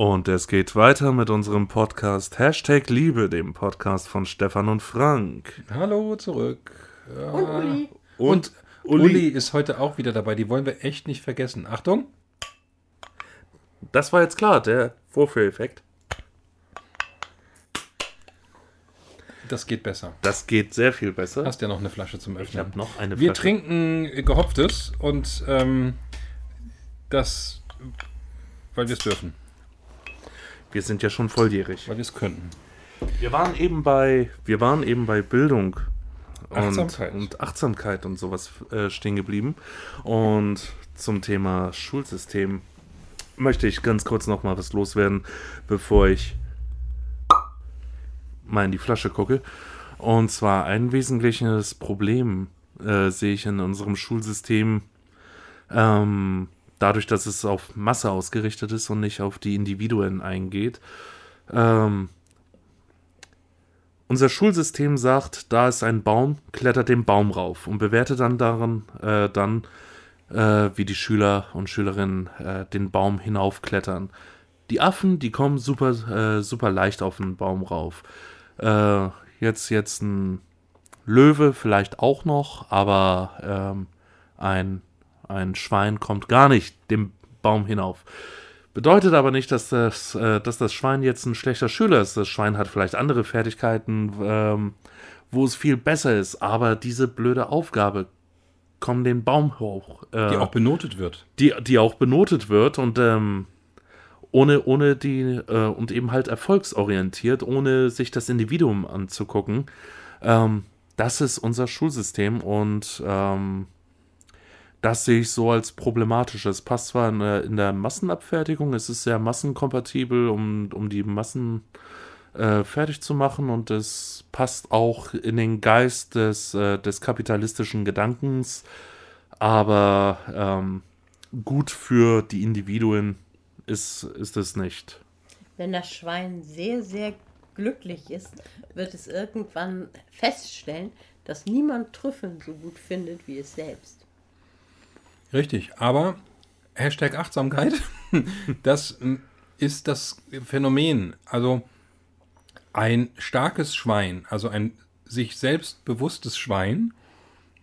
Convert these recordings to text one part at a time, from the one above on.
Und es geht weiter mit unserem Podcast Hashtag Liebe, dem Podcast von Stefan und Frank. Hallo zurück. Und Uli. Und Uli. Uli ist heute auch wieder dabei. Die wollen wir echt nicht vergessen. Achtung. Das war jetzt klar, der Vorführeffekt. Das geht besser. Das geht sehr viel besser. Hast ja noch eine Flasche zum Öffnen. Ich habe noch eine Wir Flasche. trinken gehopftes und ähm, das, weil wir es dürfen, Wir sind ja schon volljährig. weil wir es könnten. Wir waren eben bei, wir waren eben bei Bildung und Achtsamkeit. und, Achtsamkeit und sowas äh, stehen geblieben. Und zum Thema Schulsystem möchte ich ganz kurz noch mal was loswerden, bevor ich mal in die Flasche gucke. Und zwar ein wesentliches Problem äh, sehe ich in unserem Schulsystem, ähm, dadurch, dass es auf Masse ausgerichtet ist und nicht auf die Individuen eingeht. Ähm, unser Schulsystem sagt, da ist ein Baum, klettert den Baum rauf und bewertet dann daran, äh, dann, äh, wie die Schüler und Schülerinnen äh, den Baum hinaufklettern. Die Affen, die kommen super, äh, super leicht auf den Baum rauf. Äh, jetzt, jetzt ein Löwe vielleicht auch noch, aber ähm, ein, ein Schwein kommt gar nicht den Baum hinauf. Bedeutet aber nicht, dass das, äh, dass das Schwein jetzt ein schlechter Schüler ist. Das Schwein hat vielleicht andere Fertigkeiten, ähm, wo es viel besser ist. Aber diese blöde Aufgabe, komm den Baum hoch. Äh, Die auch benotet wird. die, die auch benotet wird und ähm, ohne, ohne die, äh, und eben halt erfolgsorientiert, ohne sich das Individuum anzugucken. Ähm, das ist unser Schulsystem und ähm, das sehe ich so als problematisch. Es passt zwar in der, in der Massenabfertigung, es ist sehr massenkompatibel, um, um die Massen äh, fertig zu machen und es passt auch in den Geist des, äh, des kapitalistischen Gedankens, aber ähm, gut für die Individuen ist, ist es nicht. Wenn das Schwein sehr, sehr glücklich ist, wird es irgendwann feststellen, dass niemand Trüffeln so gut findet wie es selbst. Richtig, aber Hashtag Achtsamkeit, das ist das Phänomen. Also ein starkes Schwein, also ein sich selbst bewusstes Schwein,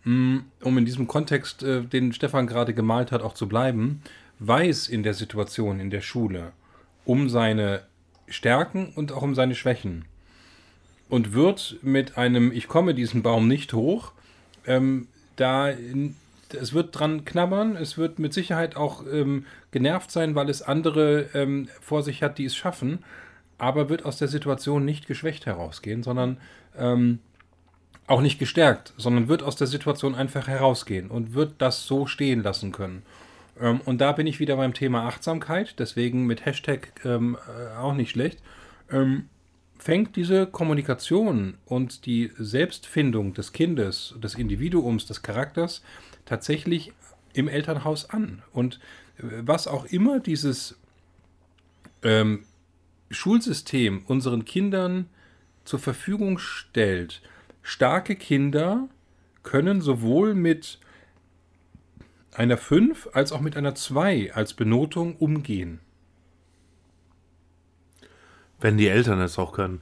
mh, um in diesem Kontext, äh, den Stefan gerade gemalt hat, auch zu bleiben, weiß in der Situation in der Schule um seine Stärken und auch um seine Schwächen und wird mit einem Ich komme diesen Baum nicht hoch, ähm, da es wird dran knabbern, es wird mit Sicherheit auch ähm, genervt sein, weil es andere ähm, vor sich hat, die es schaffen, aber wird aus der Situation nicht geschwächt herausgehen, sondern ähm, auch nicht gestärkt, sondern wird aus der Situation einfach herausgehen und wird das so stehen lassen können. Ähm, und da bin ich wieder beim Thema Achtsamkeit, deswegen mit Hashtag ähm, äh, auch nicht schlecht. Ähm, fängt diese Kommunikation und die Selbstfindung des Kindes, des Individuums, des Charakters tatsächlich im Elternhaus an. Und äh, was auch immer dieses ähm, Schulsystem unseren Kindern zur Verfügung stellt, starke Kinder können sowohl mit einer 5 als auch mit einer 2 als Benotung umgehen. Wenn die Eltern es auch können.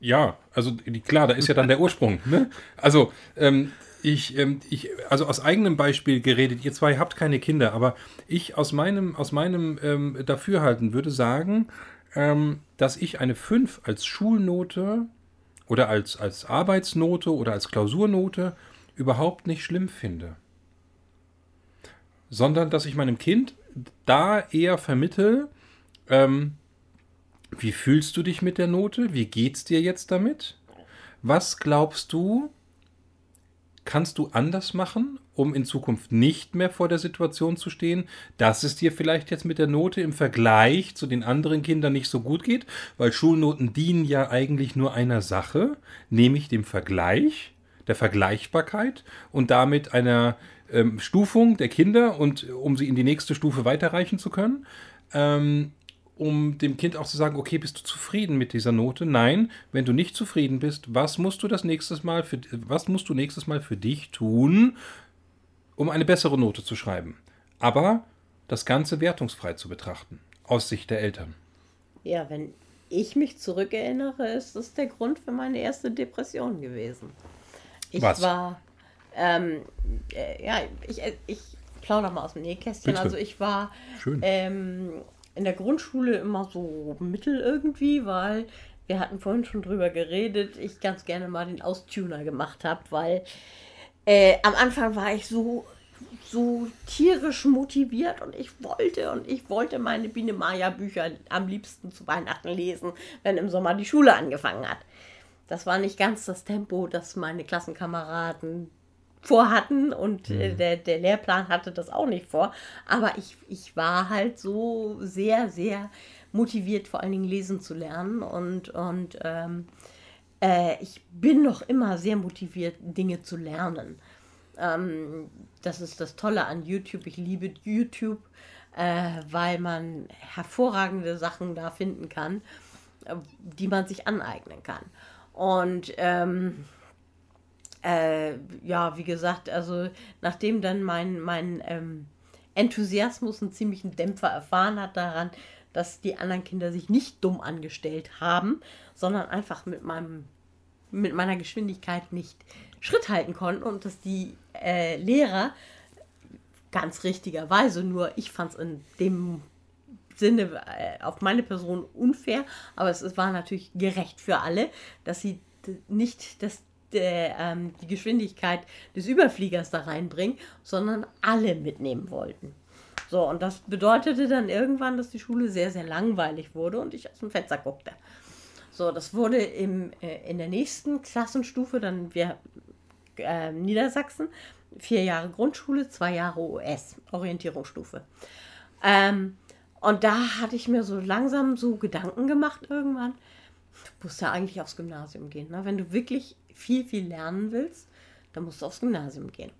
Ja, also klar, da ist ja dann der Ursprung. Ne? Also ähm, ich, ähm, ich, also aus eigenem Beispiel geredet. Ihr zwei habt keine Kinder, aber ich aus meinem, aus meinem ähm, Dafürhalten würde sagen, ähm, dass ich eine 5 als Schulnote oder als, als Arbeitsnote oder als Klausurnote überhaupt nicht schlimm finde. Sondern dass ich meinem Kind da eher vermittel, ähm, wie fühlst du dich mit der Note? Wie geht's dir jetzt damit? Was glaubst du, kannst du anders machen, um in Zukunft nicht mehr vor der Situation zu stehen, dass es dir vielleicht jetzt mit der Note im Vergleich zu den anderen Kindern nicht so gut geht? Weil Schulnoten dienen ja eigentlich nur einer Sache, nämlich dem Vergleich, der Vergleichbarkeit und damit einer ähm, Stufung der Kinder und um sie in die nächste Stufe weiterreichen zu können. Ähm, um dem Kind auch zu sagen, okay, bist du zufrieden mit dieser Note? Nein, wenn du nicht zufrieden bist, was musst du das nächstes Mal für was musst du nächstes Mal für dich tun, um eine bessere Note zu schreiben? Aber das Ganze wertungsfrei zu betrachten, aus Sicht der Eltern. Ja, wenn ich mich zurückerinnere, ist das der Grund für meine erste Depression gewesen. Ich Was? war, ähm, äh, ja, ich, äh, ich plaudere mal aus dem Nähkästchen. Bitte. Also ich war Schön. ähm, in der Grundschule immer so mittel irgendwie, weil wir hatten vorhin schon drüber geredet, ich ganz gerne mal den Austuner gemacht habe, weil äh, am Anfang war ich so so tierisch motiviert und ich wollte und ich wollte meine Biene Maya Bücher am liebsten zu Weihnachten lesen, wenn im Sommer die Schule angefangen hat. Das war nicht ganz das Tempo, das meine Klassenkameraden vorhatten und äh, der, der Lehrplan hatte das auch nicht vor. Aber ich, ich war halt so sehr, sehr motiviert, vor allen Dingen lesen zu lernen und, und ähm, äh, ich bin noch immer sehr motiviert, Dinge zu lernen. Ähm, das ist das Tolle an YouTube. Ich liebe YouTube, äh, weil man hervorragende Sachen da finden kann, äh, die man sich aneignen kann. Und ähm, äh, ja, wie gesagt, also nachdem dann mein, mein ähm, Enthusiasmus einen ziemlichen Dämpfer erfahren hat daran, dass die anderen Kinder sich nicht dumm angestellt haben, sondern einfach mit meinem mit meiner Geschwindigkeit nicht Schritt halten konnten und dass die äh, Lehrer ganz richtigerweise, nur ich fand es in dem Sinne äh, auf meine Person unfair, aber es, es war natürlich gerecht für alle, dass sie nicht das, der, ähm, die Geschwindigkeit des Überfliegers da reinbringen, sondern alle mitnehmen wollten. So, und das bedeutete dann irgendwann, dass die Schule sehr, sehr langweilig wurde und ich aus dem Fenster guckte. So, das wurde im, äh, in der nächsten Klassenstufe, dann wir äh, Niedersachsen, vier Jahre Grundschule, zwei Jahre US, Orientierungsstufe. Ähm, und da hatte ich mir so langsam so Gedanken gemacht irgendwann. Du musst ja eigentlich aufs Gymnasium gehen. Ne? Wenn du wirklich viel, viel lernen willst, dann musst du aufs Gymnasium gehen.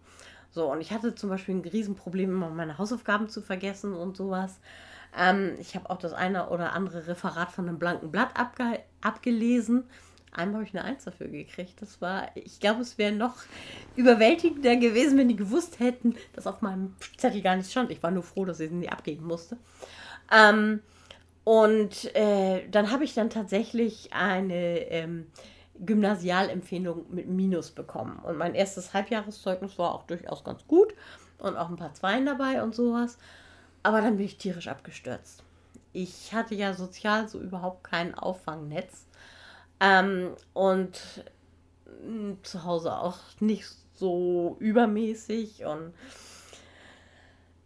So, und ich hatte zum Beispiel ein Riesenproblem, immer meine Hausaufgaben zu vergessen und sowas. Ähm, ich habe auch das eine oder andere Referat von einem blanken Blatt abge abgelesen. Einmal habe ich eine Eins dafür gekriegt. Das war, ich glaube, es wäre noch überwältigender gewesen, wenn die gewusst hätten, dass auf meinem Zettel gar nichts stand. Ich war nur froh, dass ich sie nie abgeben musste. Ähm, und äh, dann habe ich dann tatsächlich eine ähm, Gymnasialempfehlung mit Minus bekommen. Und mein erstes Halbjahreszeugnis war auch durchaus ganz gut und auch ein paar Zweien dabei und sowas. Aber dann bin ich tierisch abgestürzt. Ich hatte ja sozial so überhaupt kein Auffangnetz. Ähm, und mh, zu Hause auch nicht so übermäßig und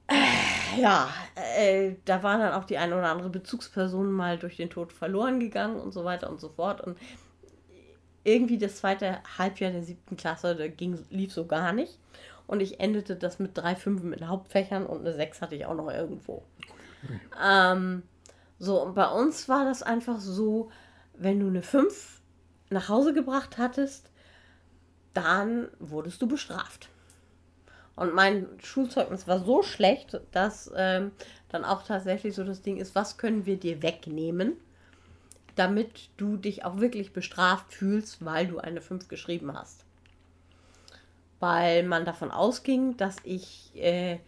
äh, ja, äh, da war dann auch die eine oder andere Bezugsperson mal durch den Tod verloren gegangen und so weiter und so fort. Und irgendwie das zweite Halbjahr der siebten Klasse, da ging, lief so gar nicht. Und ich endete das mit drei Fünfen mit Hauptfächern und eine Sechs hatte ich auch noch irgendwo. Ähm, so, und bei uns war das einfach so, wenn du eine 5 nach Hause gebracht hattest, dann wurdest du bestraft. Und mein Schulzeugnis war so schlecht, dass ähm, dann auch tatsächlich so das Ding ist, was können wir dir wegnehmen, damit du dich auch wirklich bestraft fühlst, weil du eine 5 geschrieben hast. Weil man davon ausging, dass ich äh,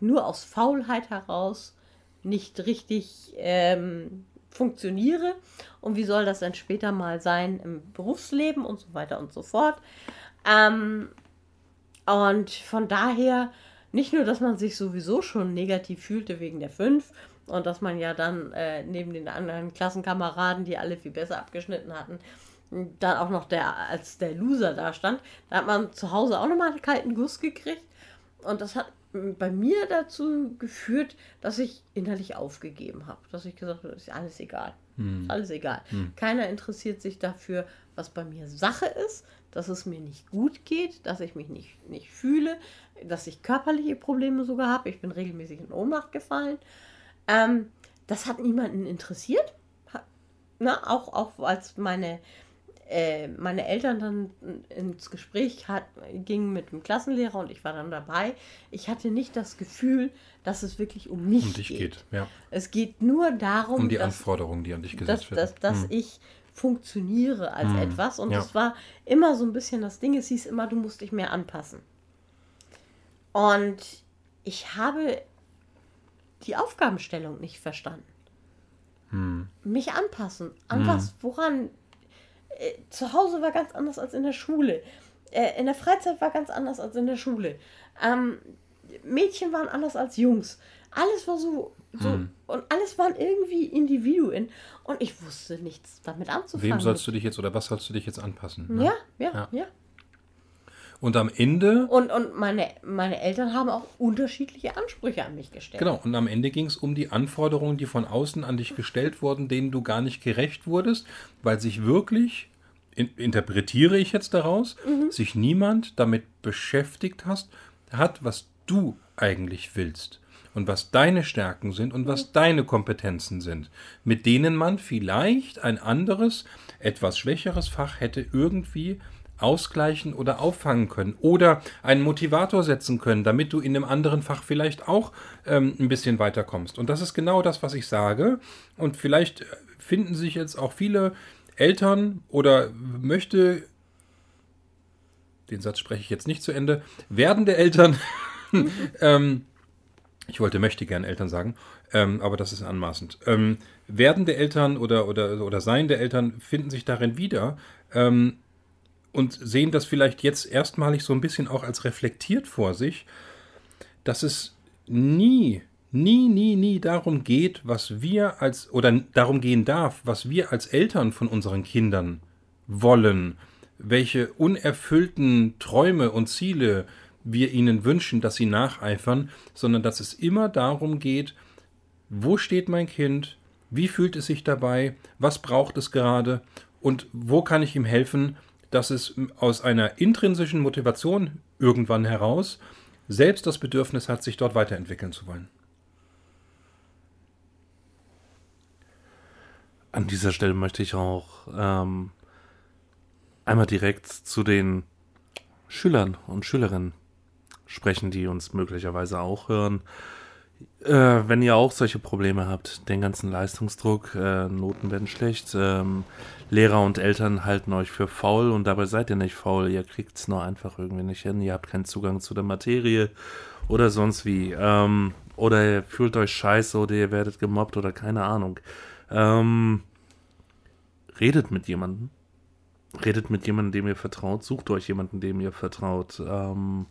nur aus Faulheit heraus nicht richtig ähm, funktioniere und wie soll das dann später mal sein im Berufsleben und so weiter und so fort. Ähm, und von daher nicht nur, dass man sich sowieso schon negativ fühlte wegen der 5 und dass man ja dann äh, neben den anderen Klassenkameraden, die alle viel besser abgeschnitten hatten, dann auch noch der als der Loser da stand, da hat man zu Hause auch nochmal einen kalten Guss gekriegt und das hat bei mir dazu geführt, dass ich innerlich aufgegeben habe. Dass ich gesagt habe, ist alles egal. Ist alles egal. Keiner interessiert sich dafür, was bei mir Sache ist, dass es mir nicht gut geht, dass ich mich nicht, nicht fühle, dass ich körperliche Probleme sogar habe. Ich bin regelmäßig in Ohnmacht gefallen. Ähm, das hat niemanden interessiert. Na, auch, auch als meine äh, meine Eltern dann ins Gespräch hat, gingen mit dem Klassenlehrer und ich war dann dabei. Ich hatte nicht das Gefühl, dass es wirklich um mich Um dich geht. geht, ja. Es geht nur darum, Um die dass, Anforderungen, die an dich dass, gesetzt dass, werden. dass Hm. ich funktioniere als Hm, etwas. Und ja. es war immer so ein bisschen das Ding, es hieß immer, du musst dich mehr anpassen. Und ich habe die Aufgabenstellung nicht verstanden. Mich anpassen. An was? Woran? Äh, zu Hause war ganz anders als in der Schule. Äh, in der Freizeit war ganz anders als in der Schule. Ähm, Mädchen waren anders als Jungs. Alles war so. so Und alles waren irgendwie Individuen. Und ich wusste nichts damit anzufangen. Wem sollst du dich jetzt oder was sollst du dich jetzt anpassen? ne? ja, ja, Ja. ja. Und am Ende, Und, und meine, meine Eltern haben auch unterschiedliche Ansprüche an mich gestellt. genau, und am Ende ging es um die Anforderungen, die von außen an dich gestellt wurden, denen du gar nicht gerecht wurdest, weil sich wirklich, in, interpretiere ich jetzt daraus, sich niemand damit beschäftigt hast, hat, was du eigentlich willst. Und was deine Stärken sind und was deine Kompetenzen sind, mit denen man vielleicht ein anderes, etwas schwächeres Fach hätte irgendwie ausgleichen oder auffangen können oder einen Motivator setzen können, damit du in einem anderen Fach vielleicht auch ähm, ein bisschen weiterkommst. Und das ist genau das, was ich sage. Und vielleicht äh, finden sich jetzt auch viele Eltern oder möchte, den Satz spreche ich jetzt nicht zu Ende, werdende Eltern, ähm, ich wollte möchte gern Eltern sagen, ähm, aber das ist anmaßend. Ähm, werdende Eltern oder, oder, oder seiende Eltern finden sich darin wieder ähm, und sehen das vielleicht jetzt erstmalig so ein bisschen auch als reflektiert vor sich, dass es nie, nie, nie, nie darum geht, was wir als, oder darum gehen darf, was wir als Eltern von unseren Kindern wollen, welche unerfüllten Träume und Ziele wir ihnen wünschen, dass sie nacheifern, sondern dass es immer darum geht, wo steht mein Kind, wie fühlt es sich dabei, was braucht es gerade und wo kann ich ihm helfen, dass es aus einer intrinsischen Motivation irgendwann heraus selbst das Bedürfnis hat, sich dort weiterentwickeln zu wollen. An dieser Stelle möchte ich auch ähm, einmal direkt zu den Schülern und Schülerinnen sprechen, die uns möglicherweise auch hören. Äh, wenn ihr auch solche Probleme habt, den ganzen Leistungsdruck, äh, Noten werden schlecht, ähm, Lehrer und Eltern halten euch für faul und dabei seid ihr nicht faul, ihr kriegt es nur einfach irgendwie nicht hin, ihr habt keinen Zugang zu der Materie oder sonst wie. Ähm, oder ihr fühlt euch scheiße oder ihr werdet gemobbt oder keine Ahnung. Ähm, redet mit jemandem. Redet mit jemandem, dem ihr vertraut. Sucht euch jemanden, dem ihr vertraut. Ähm,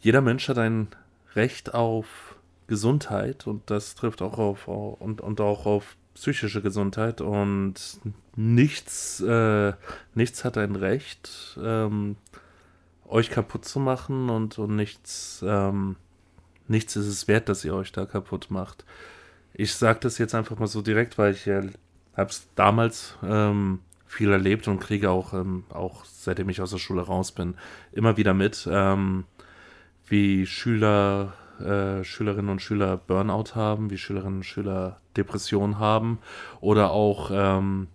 jeder Mensch hat ein Recht auf Gesundheit und das trifft auch auf und, und auch auf psychische Gesundheit und nichts, äh, nichts hat ein Recht, ähm, euch kaputt zu machen und, und nichts, ähm, nichts ist es wert, dass ihr euch da kaputt macht. Ich sage das jetzt einfach mal so direkt, weil ich äh, habe es damals ähm, viel erlebt und kriege auch, ähm, auch seitdem ich aus der Schule raus bin, immer wieder mit, ähm, wie Schüler, äh, Schülerinnen und Schüler Burnout haben, wie Schülerinnen und Schüler Depression haben oder auch ähm,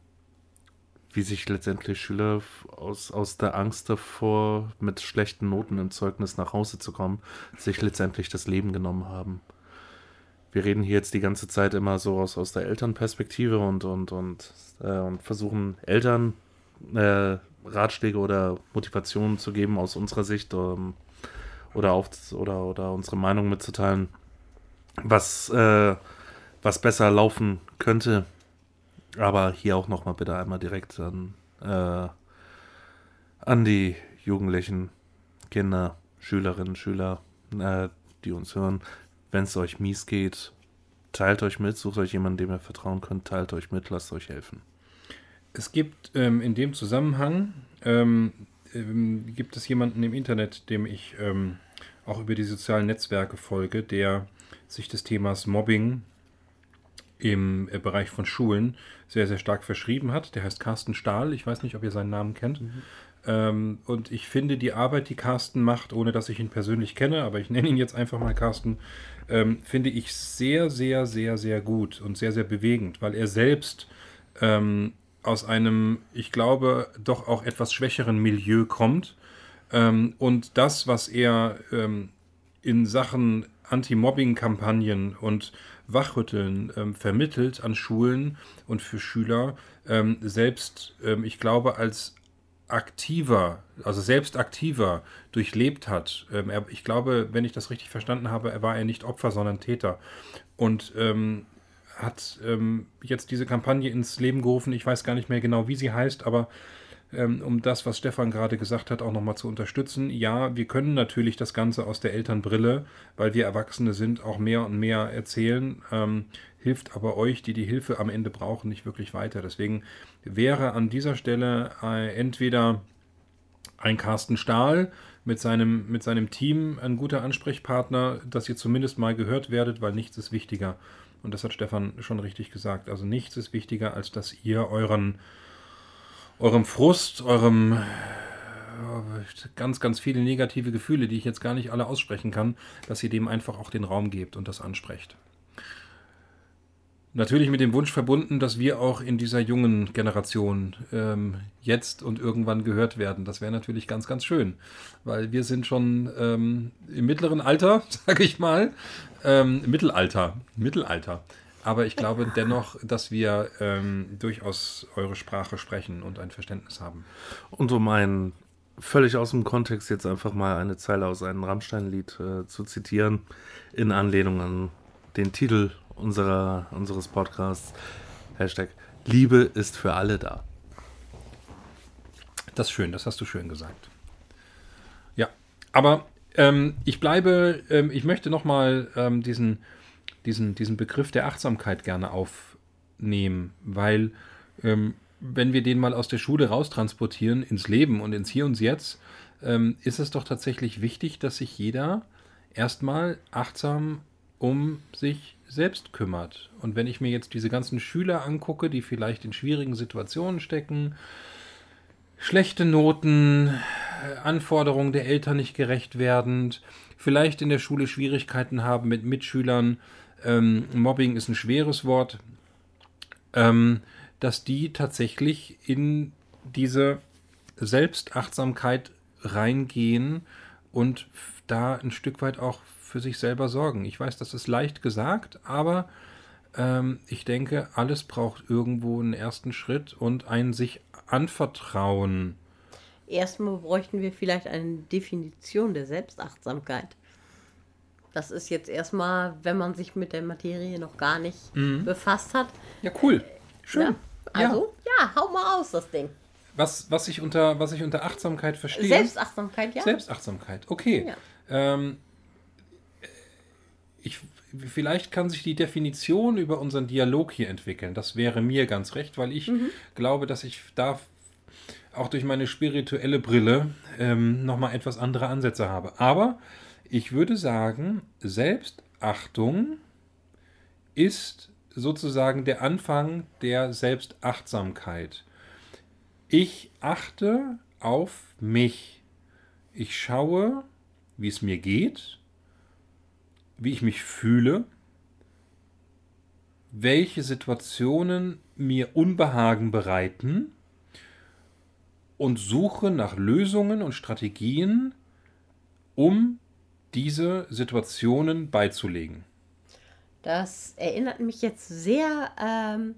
wie sich letztendlich Schüler aus, aus der Angst davor, mit schlechten Noten im Zeugnis nach Hause zu kommen, sich letztendlich das Leben genommen haben. Wir reden hier jetzt die ganze Zeit immer so aus, aus der Elternperspektive und, und, und, äh, und versuchen Eltern äh, Ratschläge oder Motivationen zu geben aus unserer Sicht ähm, oder, auf, oder, oder unsere Meinung mitzuteilen, was, äh, was besser laufen könnte. Aber hier auch nochmal bitte einmal direkt an, äh, an die jugendlichen Kinder, Schülerinnen, Schüler, äh, die uns hören. Wenn es euch mies geht, teilt euch mit, sucht euch jemanden, dem ihr vertrauen könnt, teilt euch mit, lasst euch helfen. Es gibt ähm, in dem Zusammenhang, ähm, ähm, gibt es jemanden im Internet, dem ich ähm, auch über die sozialen Netzwerke folge, der sich des Themas Mobbing im äh, Bereich von Schulen sehr, sehr stark verschrieben hat. Der heißt Carsten Stahl. Ich weiß nicht, ob ihr seinen Namen kennt. Ähm, und ich finde die Arbeit, die Carsten macht, ohne dass ich ihn persönlich kenne, aber ich nenne ihn jetzt einfach mal Carsten, ähm, finde ich sehr, sehr, sehr, sehr gut und sehr, sehr bewegend, weil er selbst ähm, aus einem, ich glaube, doch auch etwas schwächeren Milieu kommt. Ähm, und das, was er ähm, in Sachen Anti-Mobbing-Kampagnen und Wachrütteln ähm, vermittelt an Schulen und für Schüler, ähm, selbst, ähm, ich glaube, als aktiver, also selbst aktiver durchlebt hat. Ähm, er, ich glaube, wenn ich das richtig verstanden habe, er war er nicht Opfer, sondern Täter. Und hat ähm, jetzt diese Kampagne ins Leben gerufen. Ich weiß gar nicht mehr genau, wie sie heißt, aber ähm, um das, was Stefan gerade gesagt hat, auch nochmal zu unterstützen. Ja, wir können natürlich das Ganze aus der Elternbrille, weil wir Erwachsene sind, auch mehr und mehr erzählen. Ähm, hilft aber euch, die die Hilfe am Ende brauchen, nicht wirklich weiter. Deswegen wäre an dieser Stelle äh, entweder ein Carsten Stahl mit seinem, mit seinem Team ein guter Ansprechpartner, dass ihr zumindest mal gehört werdet, weil nichts ist wichtiger. Und das hat Stefan schon richtig gesagt. Also nichts ist wichtiger, als dass ihr euren, eurem Frust, eurem äh, ganz, ganz viele negative Gefühle, die ich jetzt gar nicht alle aussprechen kann, dass ihr dem einfach auch den Raum gebt und das ansprecht. Natürlich mit dem Wunsch verbunden, dass wir auch in dieser jungen Generation ähm, jetzt und irgendwann gehört werden. Das wäre natürlich ganz, ganz schön, weil wir sind schon ähm, im mittleren Alter, sage ich mal, ähm, Mittelalter, Mittelalter. Aber ich glaube dennoch, dass wir ähm, durchaus eure Sprache sprechen und ein Verständnis haben. Und um ein völlig aus dem Kontext jetzt einfach mal eine Zeile aus einem Rammstein-Lied äh, zu zitieren, in Anlehnung an den Titel unserer, unseres Podcasts. Hashtag Liebe ist für alle da. Das ist schön, das hast du schön gesagt. Ja, aber ähm, ich bleibe, ähm, ich möchte nochmal ähm, diesen, diesen, diesen Begriff der Achtsamkeit gerne aufnehmen, weil ähm, wenn wir den mal aus der Schule raustransportieren ins Leben und ins Hier und Jetzt, ähm, ist es doch tatsächlich wichtig, dass sich jeder erstmal achtsam um sich selbst kümmert. Und wenn ich mir jetzt diese ganzen Schüler angucke, die vielleicht in schwierigen Situationen stecken, schlechte Noten, Anforderungen der Eltern nicht gerecht werdend, vielleicht in der Schule Schwierigkeiten haben mit Mitschülern, ähm, Mobbing ist ein schweres Wort, ähm, dass die tatsächlich in diese Selbstachtsamkeit reingehen und da ein Stück weit auch für sich selber sorgen. Ich weiß, das ist leicht gesagt, aber ähm, ich denke, alles braucht irgendwo einen ersten Schritt und ein sich anvertrauen. Erstmal bräuchten wir vielleicht eine Definition der Selbstachtsamkeit. Das ist jetzt erstmal, wenn man sich mit der Materie noch gar nicht mhm. befasst hat. Ja, cool. Schön. Ja, also, ja. ja, hau mal aus, das Ding. Was, was, ich unter, was ich unter Achtsamkeit verstehe. Selbstachtsamkeit, ja. Selbstachtsamkeit, okay. Ja. Ähm, ich, vielleicht kann sich die Definition über unseren Dialog hier entwickeln. Das wäre mir ganz recht, weil ich mhm. glaube, dass ich da auch durch meine spirituelle Brille ähm, nochmal etwas andere Ansätze habe. Aber ich würde sagen, Selbstachtung ist sozusagen der Anfang der Selbstachtsamkeit. Ich achte auf mich. Ich schaue, wie es mir geht wie ich mich fühle, welche Situationen mir Unbehagen bereiten und suche nach Lösungen und Strategien, um diese Situationen beizulegen. Das erinnert mich jetzt sehr ähm,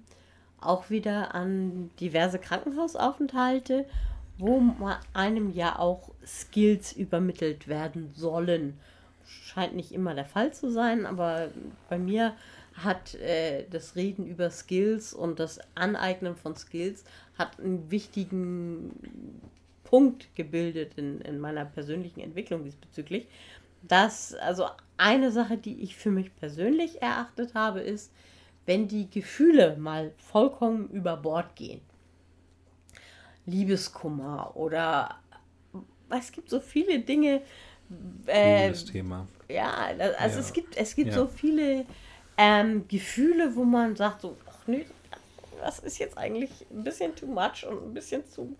auch wieder an diverse Krankenhausaufenthalte, wo einem ja auch Skills übermittelt werden sollen scheint nicht immer der Fall zu sein, aber bei mir hat äh, das Reden über Skills und das Aneignen von Skills hat einen wichtigen Punkt gebildet in, in meiner persönlichen Entwicklung diesbezüglich. Das, also eine Sache, die ich für mich persönlich erachtet habe, ist, wenn die Gefühle mal vollkommen über Bord gehen. Liebeskummer oder es gibt so viele Dinge, äh, das Thema. Ja, also ja. es gibt, es gibt ja. so viele ähm, Gefühle, wo man sagt so, ach nee, das ist jetzt eigentlich ein bisschen too much und ein bisschen zu.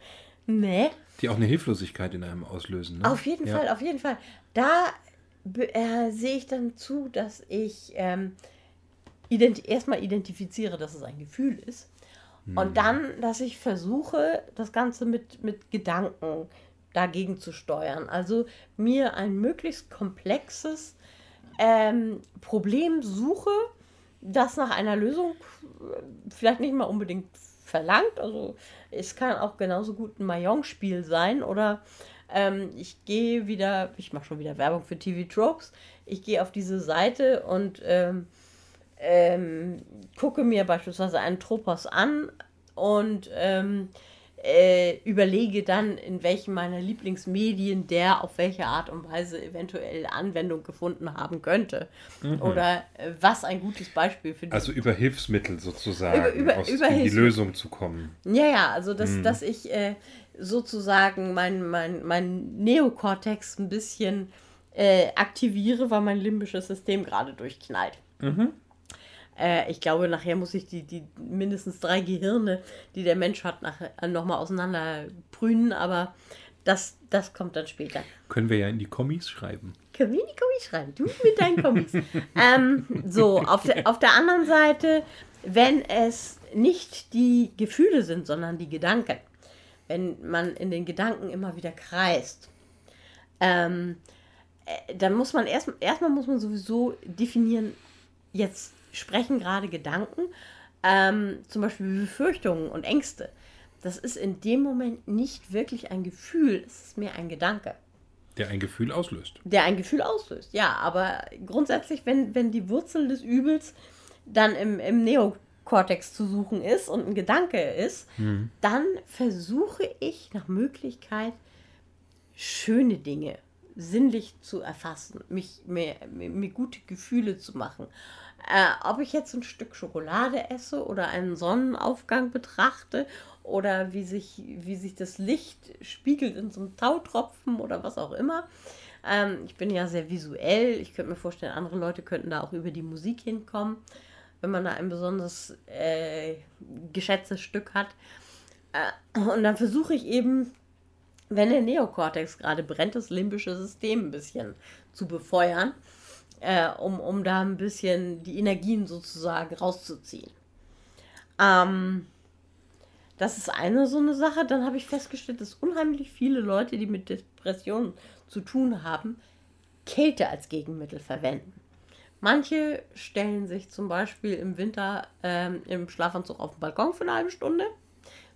Nee. Die auch eine Hilflosigkeit in einem auslösen. Ne? Auf jeden ja. Fall, auf jeden Fall. Da äh, sehe ich dann zu, dass ich ähm, ident erstmal identifiziere, dass es ein Gefühl ist. Hm. Und dann, dass ich versuche, das Ganze mit, mit Gedanken dagegen zu steuern. Also mir ein möglichst komplexes ähm, Problem suche, das nach einer Lösung vielleicht nicht mal unbedingt verlangt. Also es kann auch genauso gut ein Mahjong-Spiel sein oder ähm, ich gehe wieder, ich mache schon wieder Werbung für TV Tropes, ich gehe auf diese Seite und ähm, ähm, gucke mir beispielsweise einen Tropos an und ähm, äh, überlege dann, in welchen meiner Lieblingsmedien der auf welche Art und Weise eventuell Anwendung gefunden haben könnte. Mhm. Oder äh, was ein gutes Beispiel für die Also über Hilfsmittel sozusagen, über, über, aus, über in die Lösung zu kommen. Ja, ja, also dass, mhm. dass ich äh, sozusagen mein, mein, mein Neokortex ein bisschen äh, aktiviere, weil mein limbisches System gerade durchknallt. Mhm. Äh, ich glaube, nachher muss ich die, die mindestens drei Gehirne, die der Mensch hat, äh, nochmal auseinander prünen, aber das, das kommt dann später. Können wir ja in die Kommis schreiben. Können wir in die Kommis schreiben? Du mit deinen Kommis. ähm, so, auf der, auf der anderen Seite, wenn es nicht die Gefühle sind, sondern die Gedanken, wenn man in den Gedanken immer wieder kreist, ähm, äh, dann muss man erst, erstmal muss man sowieso definieren, jetzt sprechen gerade Gedanken, ähm, zum Beispiel Befürchtungen und Ängste. Das ist in dem Moment nicht wirklich ein Gefühl, es ist mehr ein Gedanke. Der ein Gefühl auslöst. Der ein Gefühl auslöst, ja. Aber grundsätzlich, wenn, wenn die Wurzel des Übels dann im, im Neokortex zu suchen ist und ein Gedanke ist, mhm. dann versuche ich nach Möglichkeit schöne Dinge sinnlich zu erfassen, mich mir, mir, mir gute Gefühle zu machen. Äh, ob ich jetzt ein Stück Schokolade esse oder einen Sonnenaufgang betrachte oder wie sich, wie sich das Licht spiegelt in so einem Tautropfen oder was auch immer. Ähm, ich bin ja sehr visuell. Ich könnte mir vorstellen, andere Leute könnten da auch über die Musik hinkommen, wenn man da ein besonders äh, geschätztes Stück hat. Äh, und dann versuche ich eben, wenn der Neokortex gerade brennt, das limbische System ein bisschen zu befeuern äh, um, um da ein bisschen die Energien sozusagen rauszuziehen. Ähm, das ist eine so eine Sache. Dann habe ich festgestellt, dass unheimlich viele Leute, die mit Depressionen zu tun haben, Kälte als Gegenmittel verwenden. Manche stellen sich zum Beispiel im Winter ähm, im Schlafanzug auf den Balkon für eine halbe Stunde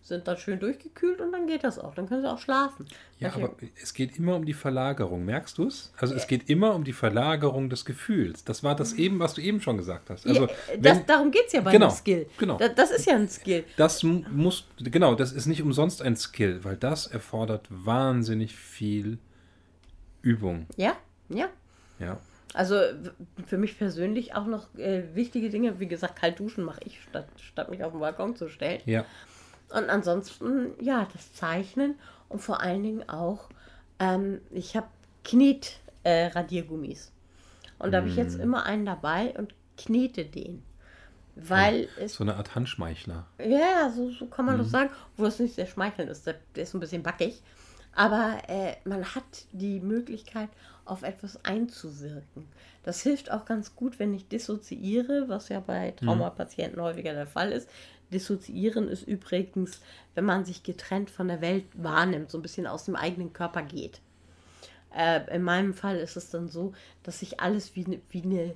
sind dann schön durchgekühlt und dann geht das auch. Dann können sie auch schlafen. Ja, Manche, aber es geht immer um die Verlagerung. Merkst du es? Also es geht immer um die Verlagerung des Gefühls. Das war das eben, was du eben schon gesagt hast. Also, ja, das, darum geht es ja bei genau, einem Skill. Genau. Das, das, ist ja ein Skill. Das muss, genau, das ist nicht umsonst ein Skill, weil das erfordert wahnsinnig viel Übung. Ja, ja. Ja. Also für mich persönlich auch noch äh, wichtige Dinge, wie gesagt, kalt duschen mache ich, statt, statt mich auf den Balkon zu stellen. Ja. Und ansonsten, ja, das Zeichnen und vor allen Dingen auch, ähm, ich habe Knet-Radiergummis. Äh, und da habe ich jetzt mm. immer einen dabei und knete den. Weil ja, es. So eine Art Handschmeichler. Ja, so, so kann man mhm. das sagen. Wo es nicht sehr schmeichelnd ist. Der, der ist ein bisschen backig. Aber äh, man hat die Möglichkeit, auf etwas einzuwirken. Das hilft auch ganz gut, wenn ich dissoziiere, was ja bei mhm. Traumapatienten mhm. häufiger der Fall ist. Dissoziieren ist übrigens, wenn man sich getrennt von der Welt wahrnimmt, so ein bisschen aus dem eigenen Körper geht. Äh, in meinem Fall ist es dann so, dass sich alles wie, ne, wie eine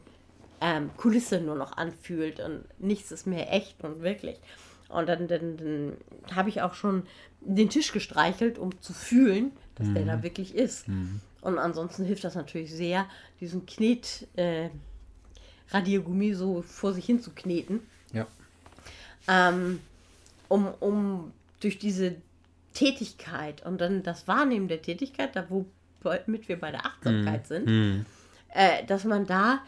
ähm, Kulisse nur noch anfühlt und nichts ist mehr echt und wirklich. Und dann, dann, dann habe ich auch schon den Tisch gestreichelt, um zu fühlen, dass mhm. der da wirklich ist. Mhm. Und ansonsten hilft das natürlich sehr, diesen Knet äh, Radiergummi so vor sich hin zu kneten. Ja ähm, um, um durch diese Tätigkeit und dann das Wahrnehmen der Tätigkeit, da womit wir bei der Achtsamkeit mm. sind, mm. Äh, dass man da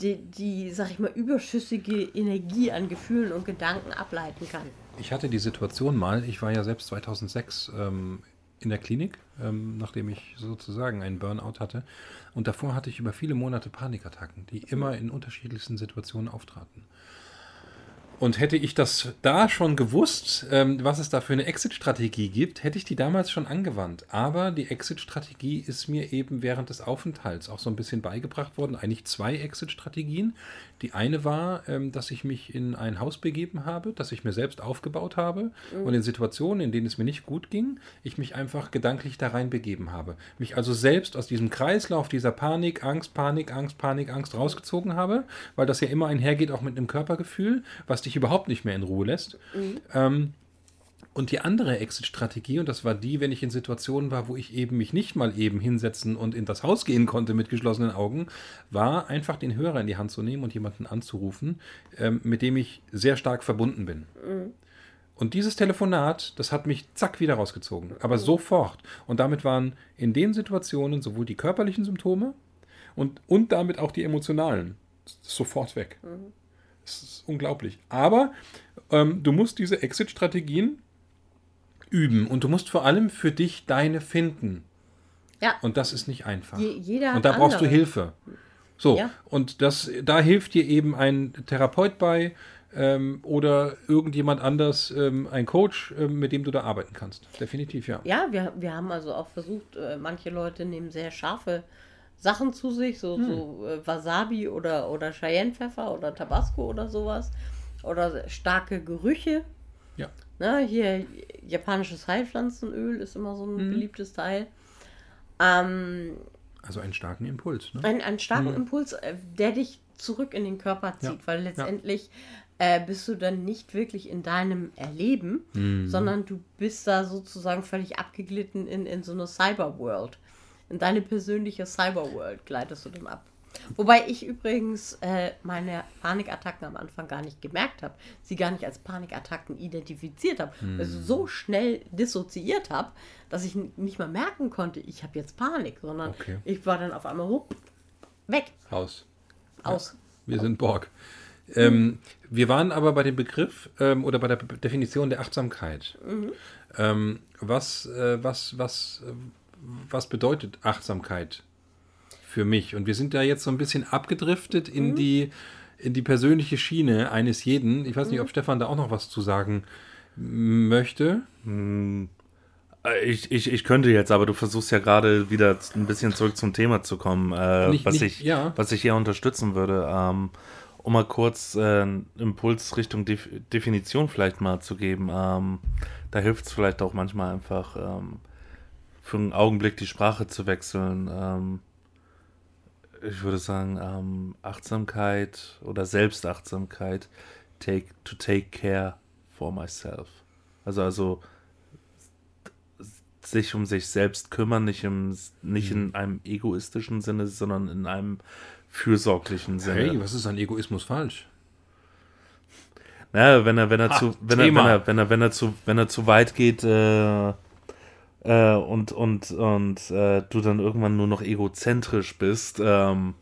die, die, sag ich mal, überschüssige Energie an Gefühlen und Gedanken ableiten kann. Ich hatte die Situation mal, ich war ja selbst 2006 ähm, in der Klinik, ähm, nachdem ich sozusagen einen Burnout hatte. Und davor hatte ich über viele Monate Panikattacken, die immer in unterschiedlichsten Situationen auftraten. Und hätte ich das da schon gewusst, ähm, was es da für eine Exit-Strategie gibt, hätte ich die damals schon angewandt. Aber die Exit-Strategie ist mir eben während des Aufenthalts auch so ein bisschen beigebracht worden. Eigentlich zwei Exit-Strategien. Die eine war, ähm, dass ich mich in ein Haus begeben habe, das ich mir selbst aufgebaut habe mhm. und in Situationen, in denen es mir nicht gut ging, ich mich einfach gedanklich da rein begeben habe. Mich also selbst aus diesem Kreislauf dieser Panik, Angst, Panik, Angst, Panik, Angst rausgezogen habe, weil das ja immer einhergeht auch mit einem Körpergefühl, was dich überhaupt nicht mehr in Ruhe lässt. Mhm. Ähm, Und die andere Exit-Strategie, und das war die, wenn ich in Situationen war, wo ich eben mich nicht mal eben hinsetzen und in das Haus gehen konnte mit geschlossenen Augen, war einfach den Hörer in die Hand zu nehmen und jemanden anzurufen, ähm, mit dem ich sehr stark verbunden bin. Mhm. Und dieses Telefonat, das hat mich zack wieder rausgezogen, aber sofort. Und damit waren in den Situationen sowohl die körperlichen Symptome und, und damit auch die emotionalen sofort weg. Mhm. Das ist unglaublich. Aber ähm, du musst diese Exit-Strategien üben und du musst vor allem für dich deine finden. Ja. Und das ist nicht einfach. Je, jeder und da brauchst andere. du Hilfe. So, ja. und das, da hilft dir eben ein Therapeut bei ähm, oder irgendjemand anders, ähm, ein Coach, ähm, mit dem du da arbeiten kannst. Definitiv, ja. Ja, wir, wir haben also auch versucht, äh, manche Leute nehmen sehr scharfe Sachen zu sich, so, hm. so äh, Wasabi oder, oder Cheyenne-Pfeffer oder Tabasco oder sowas. Oder starke Gerüche. Ja. Na, ne, hier japanisches Heilpflanzenöl ist immer so ein hm. beliebtes Teil. Ähm, also einen starken Impuls. Ne? Ein, einen starken hm. Impuls, äh, der dich zurück in den Körper zieht, ja. weil letztendlich ja. äh, bist du dann nicht wirklich in deinem Erleben, mhm. sondern du bist da sozusagen völlig abgeglitten in, in so eine Cyberworld in deine persönliche Cyberworld gleitest du dann ab. Wobei ich übrigens äh, meine Panikattacken am Anfang gar nicht gemerkt habe, sie gar nicht als Panikattacken identifiziert habe, hm. also so schnell dissoziiert habe, dass ich nicht mal merken konnte, ich habe jetzt Panik, sondern okay. ich war dann auf einmal hoch, weg. Aus. Aus. Ja, wir sind Borg. Ähm, wir waren aber bei dem Begriff ähm, oder bei der Definition der Achtsamkeit. Mhm. Ähm, was, äh, was, was, äh, was bedeutet Achtsamkeit für mich? Und wir sind da jetzt so ein bisschen abgedriftet in mhm. die in die persönliche Schiene eines jeden. Ich weiß nicht, ob mhm. Stefan da auch noch was zu sagen möchte. Hm. Ich, ich, ich könnte jetzt, aber du versuchst ja gerade wieder ein bisschen zurück zum Thema zu kommen, äh, nicht, was, nicht, ich, ja. was ich hier unterstützen würde. Ähm, um mal kurz äh, einen Impuls Richtung Def Definition vielleicht mal zu geben. Ähm, da hilft es vielleicht auch manchmal einfach, ähm, für einen Augenblick die Sprache zu wechseln. Ähm, ich würde sagen, ähm, Achtsamkeit oder Selbstachtsamkeit, take, to take care for myself. Also, also sich um sich selbst kümmern, nicht, im, nicht mhm. in einem egoistischen Sinne, sondern in einem fürsorglichen Sinne. Hey, was ist an Egoismus falsch? Naja, wenn er, wenn er ha, zu, wenn er, wenn er, wenn er, wenn er zu, wenn er zu weit geht, äh, äh, und, und, und äh, du dann irgendwann nur noch egozentrisch bist, ähm,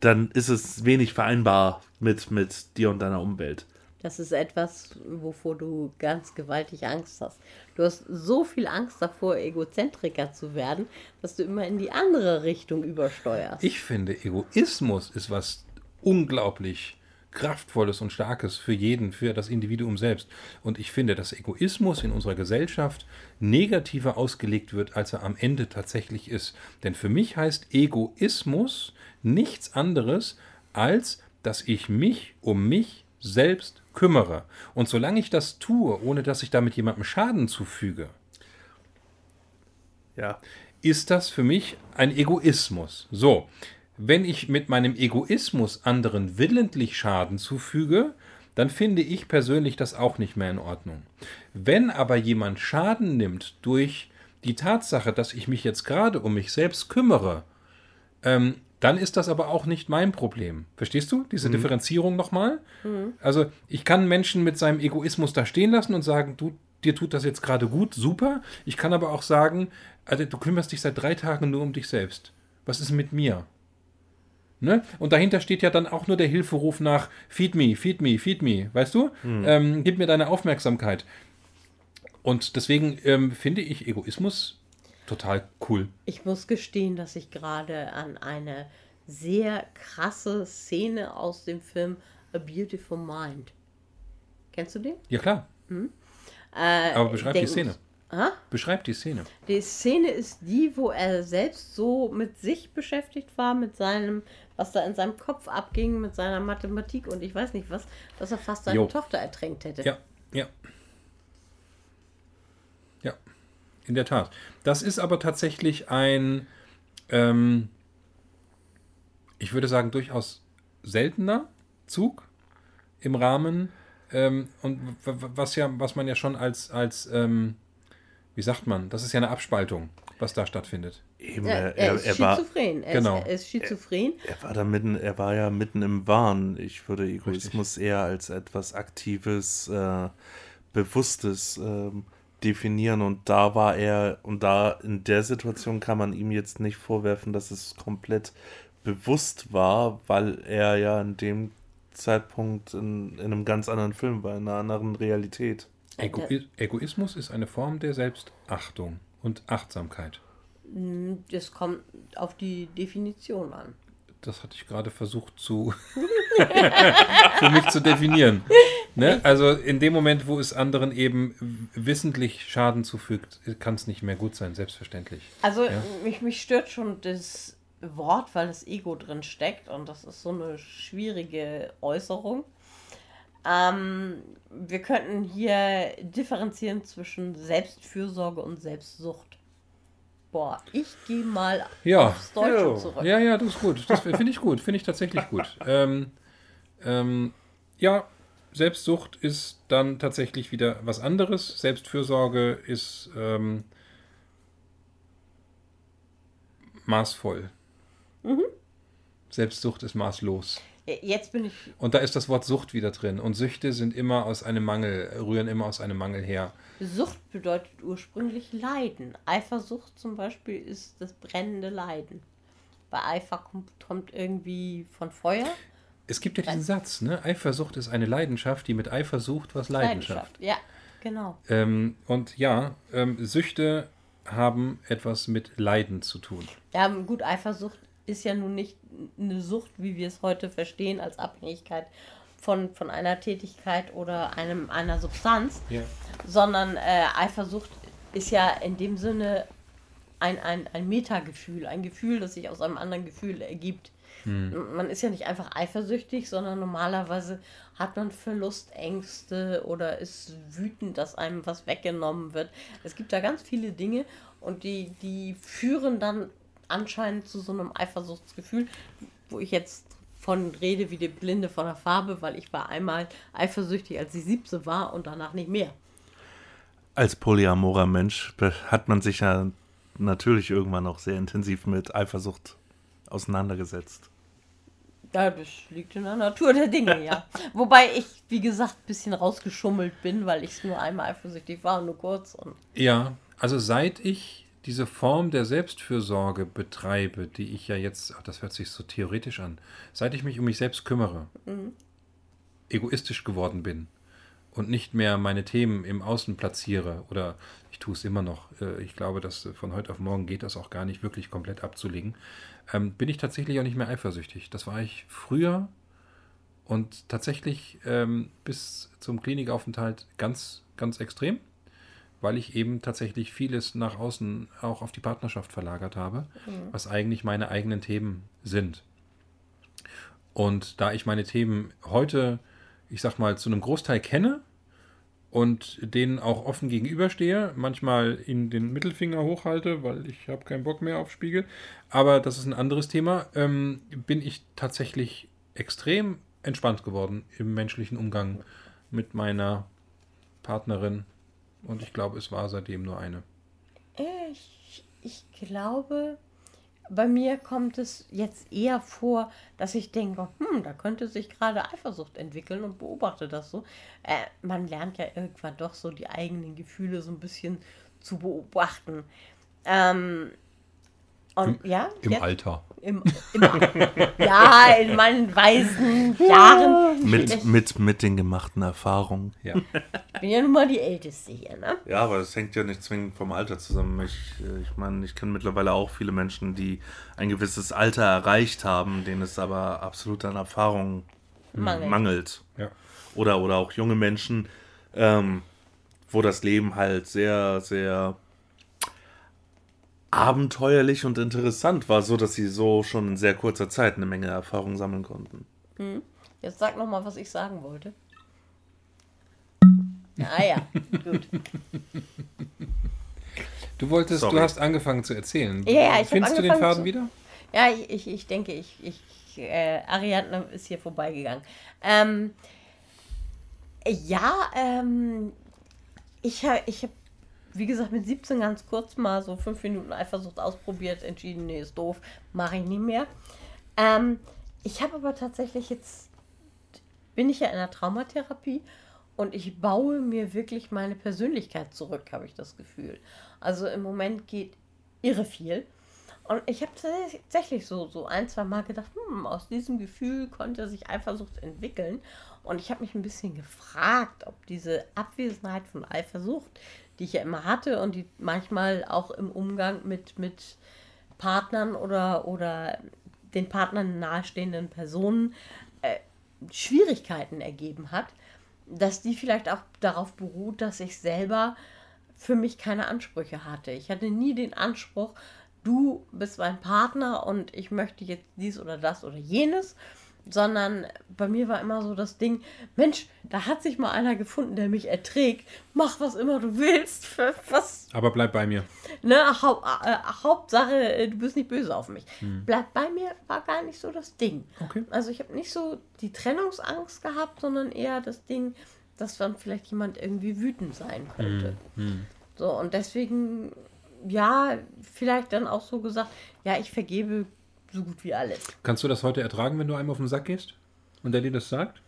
dann ist es wenig vereinbar mit, mit dir und deiner Umwelt. Das ist etwas, wovor du ganz gewaltig Angst hast. Du hast so viel Angst davor, Egozentriker zu werden, dass du immer in die andere Richtung übersteuerst. Ich finde, Egoismus ist was unglaublich Kraftvolles und Starkes für jeden, für das Individuum selbst. Und ich finde, dass Egoismus in unserer Gesellschaft negativer ausgelegt wird, als er am Ende tatsächlich ist. Denn für mich heißt Egoismus nichts anderes, als dass ich mich um mich selbst kümmere. Und solange ich das tue, ohne dass ich damit jemandem Schaden zufüge, ja, ist das für mich ein Egoismus. So, wenn ich mit meinem Egoismus anderen willentlich Schaden zufüge, dann finde ich persönlich das auch nicht mehr in Ordnung. Wenn aber jemand Schaden nimmt durch die Tatsache, dass ich mich jetzt gerade um mich selbst kümmere, ähm, dann ist das aber auch nicht mein Problem. Verstehst du diese mhm. Differenzierung nochmal? Mhm. Also ich kann Menschen mit seinem Egoismus da stehen lassen und sagen, du, dir tut das jetzt gerade gut, super. Ich kann aber auch sagen, also, du kümmerst dich seit drei Tagen nur um dich selbst. Was ist mit mir? Ne? Und dahinter steht ja dann auch nur der Hilferuf nach Feed me, feed me, feed me, weißt du? Hm. Ähm, gib mir deine Aufmerksamkeit. Und deswegen ähm, finde ich Egoismus total cool. Ich muss gestehen, dass ich gerade an eine sehr krasse Szene aus dem Film A Beautiful Mind. Kennst du den? Ja, klar. Hm? Äh, Aber beschreib die Szene. Ha? Beschreib die Szene. Die Szene ist die, wo er selbst so mit sich beschäftigt war, mit seinem was da in seinem Kopf abging mit seiner Mathematik und ich weiß nicht was, dass er fast seine jo. Tochter ertränkt hätte. Ja, ja. Ja, in der Tat. Das ist aber tatsächlich ein, ähm, ich würde sagen, durchaus seltener Zug im Rahmen Ähm, und was ja, was man ja schon als, als ähm, wie sagt man, das ist ja eine Abspaltung, was da stattfindet. Eben, Ja, er, er, er, ist er, war, schizophren. Er, Genau. ist, er ist schizophren. er war da mitten, er war ja mitten im Wahn. Ich würde Egoismus eher als etwas Aktives, äh, Bewusstes ähm, definieren. Und da war er, und da in der Situation kann man ihm jetzt nicht vorwerfen, dass es komplett bewusst war, weil er ja in dem Zeitpunkt in, in einem ganz anderen Film war, in einer anderen Realität. Ego Egoismus ist eine Form der Selbstachtung und Achtsamkeit. Das kommt auf die Definition an. Das hatte ich gerade versucht zu für mich zu definieren. Ne? Also in dem Moment, wo es anderen eben wissentlich Schaden zufügt, kann es nicht mehr gut sein, selbstverständlich. Also Ja. mich, mich stört schon das Wort, weil das Ego drin steckt und das ist so eine schwierige Äußerung. Ähm, wir könnten hier differenzieren zwischen Selbstfürsorge und Selbstsucht. Boah, ich gehe mal Ja. aufs Deutsche Ja. zurück. Ja, ja, das ist gut. Das finde ich gut. Finde ich tatsächlich gut. Ähm, ähm, ja, Selbstsucht ist dann tatsächlich wieder was anderes. Selbstfürsorge ist ähm, maßvoll. Selbstsucht ist maßlos. Jetzt bin ich Und da ist das Wort Sucht wieder drin. Und Süchte sind immer aus einem Mangel, rühren immer aus einem Mangel her. Sucht bedeutet ursprünglich Leiden. Eifersucht zum Beispiel ist das brennende Leiden. Bei Eifer kommt, kommt irgendwie von Feuer. Es gibt ja diesen Satz, ne? Eifersucht ist eine Leidenschaft, die mit Eifer sucht, was Leidenschaft. Ja, genau. Ähm, und ja, ähm, Süchte haben etwas mit Leiden zu tun. Ja, gut, Eifersucht ist ja nun nicht eine Sucht, wie wir es heute verstehen, als Abhängigkeit von, von einer Tätigkeit oder einem, einer Substanz, Ja. sondern äh, Eifersucht ist ja in dem Sinne ein, ein, ein Metagefühl, ein Gefühl, das sich aus einem anderen Gefühl ergibt. Man ist ja nicht einfach eifersüchtig, sondern normalerweise hat man Verlustängste oder ist wütend, dass einem was weggenommen wird. Es gibt da ganz viele Dinge und die, die führen dann anscheinend zu so einem Eifersuchtsgefühl, wo ich jetzt von rede wie die Blinde von der Farbe, weil ich war einmal eifersüchtig, als ich 17 war und danach nicht mehr. Als polyamorer Mensch hat man sich ja natürlich irgendwann auch sehr intensiv mit Eifersucht auseinandergesetzt. Ja, das liegt in der Natur der Dinge, ja. Wobei ich, wie gesagt, ein bisschen rausgeschummelt bin, weil ich es nur einmal eifersüchtig war, nur kurz. Und Ja, also seit ich diese Form der Selbstfürsorge betreibe, die ich ja jetzt, ach, das hört sich so theoretisch an, seit ich mich um mich selbst kümmere, egoistisch geworden bin und nicht mehr meine Themen im Außen platziere oder ich tue es immer noch, äh, ich glaube, dass äh, von heute auf morgen geht das auch gar nicht wirklich komplett abzulegen, ähm, bin ich tatsächlich auch nicht mehr eifersüchtig. Das war ich früher und tatsächlich ähm, bis zum Klinikaufenthalt ganz, ganz extrem, weil ich eben tatsächlich vieles nach außen auch auf die Partnerschaft verlagert habe, was eigentlich meine eigenen Themen sind. Und da ich meine Themen heute, ich sag mal, zu einem Großteil kenne und denen auch offen gegenüberstehe, manchmal in den Mittelfinger hochhalte, weil ich habe keinen Bock mehr auf Spiegel, aber das ist ein anderes Thema, ähm, bin ich tatsächlich extrem entspannt geworden im menschlichen Umgang mit meiner Partnerin. Und ich glaube, es war seitdem nur eine. ich, ich glaube, bei mir kommt es jetzt eher vor, dass ich denke, hm, da könnte sich gerade Eifersucht entwickeln und beobachte das so. Äh, man lernt ja irgendwann doch so die eigenen Gefühle so ein bisschen zu beobachten. Ähm, und ja, jetzt- Alter. Im, im, ja, in meinen weisen Jahren. Mit, Ich mit, mit den gemachten Erfahrungen. Ja. bin ja nun mal die Älteste hier, ne? Ja, aber das hängt ja nicht zwingend vom Alter zusammen. Ich, äh, ich meine, ich kenne mittlerweile auch viele Menschen, die ein gewisses Alter erreicht haben, denen es aber absolut an Erfahrung Mangelt. mangelt. ja. Oder, oder auch junge Menschen, ähm, wo das Leben halt sehr, sehr abenteuerlich und interessant war, so dass sie so schon in sehr kurzer Zeit eine Menge Erfahrung sammeln konnten. Jetzt sag noch mal, was ich sagen wollte. Ah ja, gut. Du wolltest, Sorry. du hast angefangen zu erzählen. Ja, ja, ich Findest du den Faden zu- wieder? Ja, ich, ich, ich denke, ich, ich äh, Ariadne ist hier vorbeigegangen. Ähm, Ja, ähm, ich habe, ich hab, wie gesagt, mit 17 ganz kurz mal so fünf Minuten Eifersucht ausprobiert, entschieden, nee, ist doof, mache ich nie mehr. Ähm, ich habe aber tatsächlich jetzt, bin ich ja in der Traumatherapie und ich baue mir wirklich meine Persönlichkeit zurück, habe ich das Gefühl. Also im Moment geht irre viel. Und ich habe tatsächlich so, so ein, zwei Mal gedacht, hm, aus diesem Gefühl konnte sich Eifersucht entwickeln. Und ich habe mich ein bisschen gefragt, ob diese Abwesenheit von Eifersucht, die ich ja immer hatte und die manchmal auch im Umgang mit, mit Partnern oder, oder den Partnern nahestehenden Personen äh, Schwierigkeiten ergeben hat, dass die vielleicht auch darauf beruht, dass ich selber für mich keine Ansprüche hatte. Ich hatte nie den Anspruch, du bist mein Partner und ich möchte jetzt dies oder das oder jenes, sondern bei mir war immer so das Ding, Mensch, da hat sich mal einer gefunden, der mich erträgt. Mach was immer du willst. Was, Aber bleib bei mir. ne, Haupt, äh, Hauptsache, äh, du bist nicht böse auf mich. Bleib bei mir war gar nicht so das Ding. Okay. Also ich habe nicht so die Trennungsangst gehabt, sondern eher das Ding, dass dann vielleicht jemand irgendwie wütend sein könnte. So, und deswegen, ja, vielleicht dann auch so gesagt, ja, ich vergebe so gut wie alles. Kannst du das heute ertragen, wenn du einem auf den Sack gehst? Und der dir das sagt?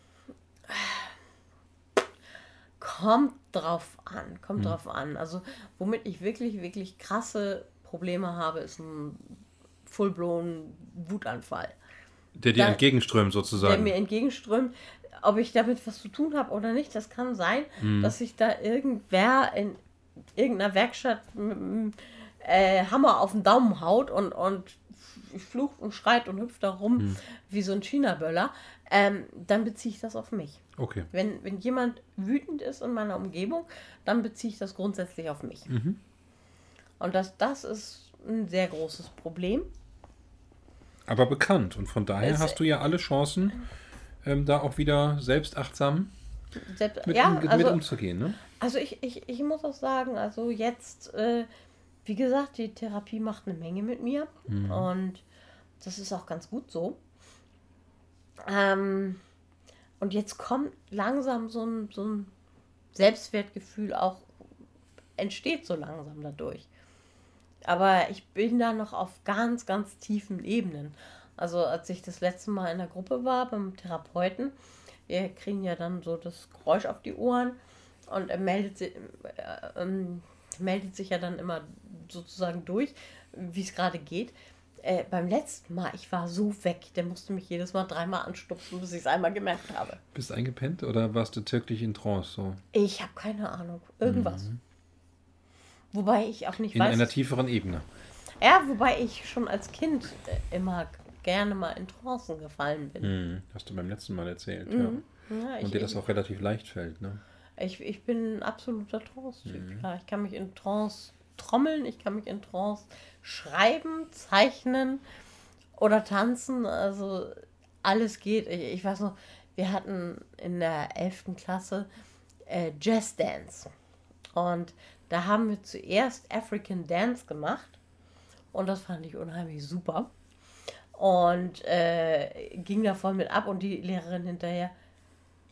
Kommt drauf an, kommt drauf an. Also, womit ich wirklich, wirklich krasse Probleme habe, ist ein full-blown Wutanfall. Der dir Da- entgegenströmt der sozusagen. mir entgegenströmt. Ob ich damit was zu tun habe oder nicht, das kann sein, dass sich da irgendwer in irgendeiner Werkstatt mit einem äh, Hammer auf den Daumen haut und, und flucht und schreit und hüpft da rum wie so ein China-Böller. Ähm, dann beziehe ich das auf mich. Okay. Wenn, wenn jemand wütend ist in meiner Umgebung, dann beziehe ich das grundsätzlich auf mich. Und das, das ist ein sehr großes Problem. Aber bekannt. Und von daher Es- hast du ja alle Chancen, ähm, da auch wieder selbstachtsam Selbst, mit, ja, um, mit also, umzugehen. Ne? also ich, ich, ich muss auch sagen, also jetzt, äh, wie gesagt, die Therapie macht eine Menge mit mir. Und das ist auch ganz gut so. Ähm, und jetzt kommt langsam so ein, so ein Selbstwertgefühl auch, entsteht so langsam dadurch. Aber ich bin da noch auf ganz, ganz tiefen Ebenen. Also als ich das letzte Mal in der Gruppe war beim Therapeuten, wir kriegen ja dann so das Geräusch auf die Ohren und er meldet, si- äh, ähm, meldet sich ja dann immer sozusagen durch, wie es gerade geht. Äh, beim letzten Mal, ich war so weg, der musste mich jedes Mal dreimal anstupsen, bis ich es einmal gemerkt habe. Bist du eingepennt oder warst du wirklich in Trance? So? Ich habe keine Ahnung. Irgendwas. Wobei ich auch nicht Mhm. In weiß. einer tieferen Ebene. Ja, wobei ich schon als Kind äh, immer gerne mal in Trancen gefallen bin. Hm, hast du beim letzten Mal erzählt. Ja, Ja. ich, Und dir das auch relativ leicht fällt. Ne? ich, ich bin ein absoluter Trance-Typ. Mhm. Klar, ich kann mich in Trance trommeln, ich kann mich in Trance schreiben, zeichnen oder tanzen. Also alles geht. Ich, ich weiß noch, wir hatten in der 11. Klasse äh, Jazz Dance. Und da haben wir zuerst African Dance gemacht. Und das fand ich unheimlich super. Und äh, ging da voll mit ab. Und die Lehrerin hinterher,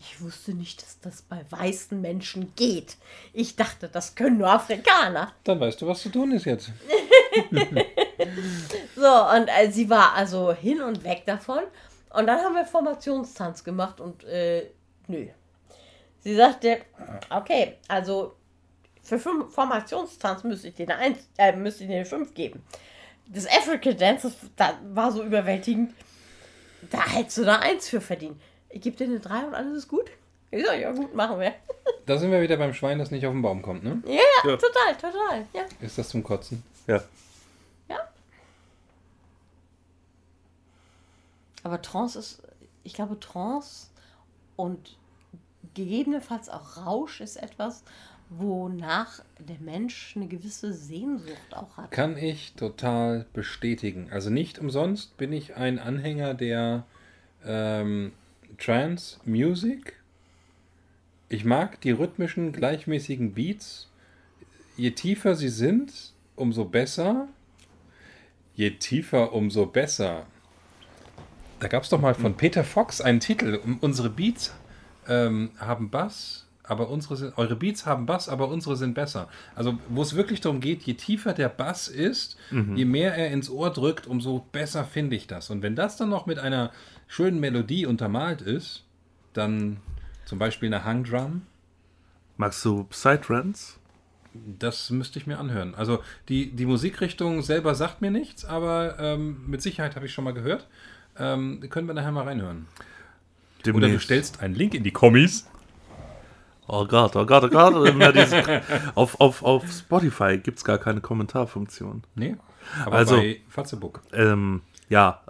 ich wusste nicht, dass das bei weißen Menschen geht. Ich dachte, das können nur Afrikaner. Dann weißt du, was zu tun ist jetzt. So, und äh, sie war also hin und weg davon. Und dann haben wir Formationstanz gemacht und äh, nö. Sie sagte, okay, also für fünf Formationstanz müsste ich dir eine, Eins, äh, müsste ich 5 geben. Das African Dance, das, das war so überwältigend. Da hättest du da eins für verdient. Ich gebe dir eine 3 und alles ist gut. Ich sag, ja gut, machen wir. Da sind wir wieder beim Schwein, das nicht auf den Baum kommt. Ne? Ja, ja, Ja. total, total. Ja. Ist das zum Kotzen? Ja. Ja. Aber Trance ist, ich glaube, Trance und gegebenenfalls auch Rausch ist etwas, wonach der Mensch eine gewisse Sehnsucht auch hat. Kann ich total bestätigen. Also nicht umsonst bin ich ein Anhänger der ähm, Trance Music. Ich mag die rhythmischen, gleichmäßigen Beats. Je tiefer sie sind, umso besser. Je tiefer, umso besser. Da gab es doch mal von Peter Fox einen Titel. Unsere Beats ähm, haben Bass, aber unsere sind, eure Beats haben Bass, aber unsere sind besser. Also, wo es wirklich darum geht, je tiefer der Bass ist, je mehr er ins Ohr drückt, umso besser finde ich das. Und wenn das dann noch mit einer schönen Melodie untermalt ist, dann zum Beispiel eine Hangdrum, Magst du Psytrance? das müsste ich mir anhören. Also die, die Musikrichtung selber sagt mir nichts, aber ähm, mit Sicherheit habe ich schon mal gehört. Ähm, können wir nachher mal reinhören. Oder du Demnächst. stellst einen Link in die Kommis. Oh Gott, oh Gott, oh Gott. Auf, auf, auf Spotify gibt es gar keine Kommentarfunktion. Nee, aber Also- bei Fatzebuck. Ähm, ja,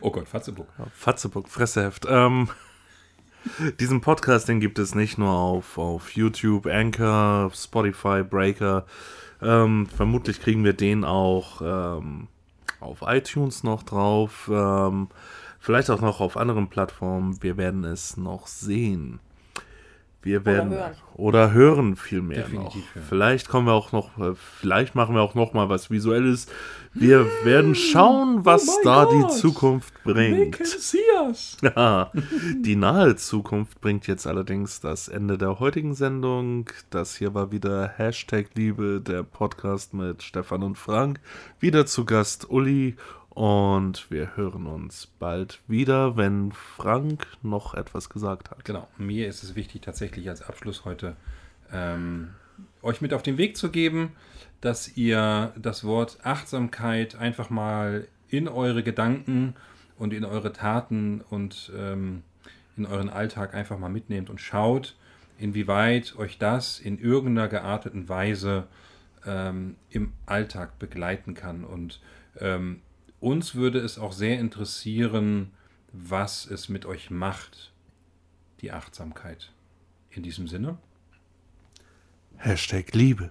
Oh Gott, Fatzebuck. Fatzebuck, Fresseheft. Ähm, diesen Podcast, den gibt es nicht nur auf, auf YouTube, Anchor, Spotify, Breaker. Ähm, vermutlich kriegen wir den auch ähm, auf iTunes noch drauf. Ähm, vielleicht auch noch auf anderen Plattformen. Wir werden es noch sehen. Wir werden hören. oder hören vielmehr Definitiv noch. hören. Vielleicht kommen wir auch noch, äh, vielleicht machen wir auch noch mal was Visuelles. Wir werden schauen, was mein da Gott. die Zukunft bringt. Ja, die nahe Zukunft bringt jetzt allerdings das Ende der heutigen Sendung. Das hier war wieder Hashtag Liebe, der Podcast mit Stefan und Frank. Wieder zu Gast Uli und wir hören uns bald wieder, wenn Frank noch etwas gesagt hat. Genau, mir ist es wichtig, tatsächlich als Abschluss heute ähm, euch mit auf den Weg zu geben, dass ihr das Wort Achtsamkeit einfach mal in eure Gedanken und in eure Taten und ähm, in euren Alltag einfach mal mitnehmt und schaut, inwieweit euch das in irgendeiner gearteten Weise ähm, im Alltag begleiten kann. Und ähm, uns würde es auch sehr interessieren, was es mit euch macht, die Achtsamkeit. In diesem Sinne. Hashtag Liebe.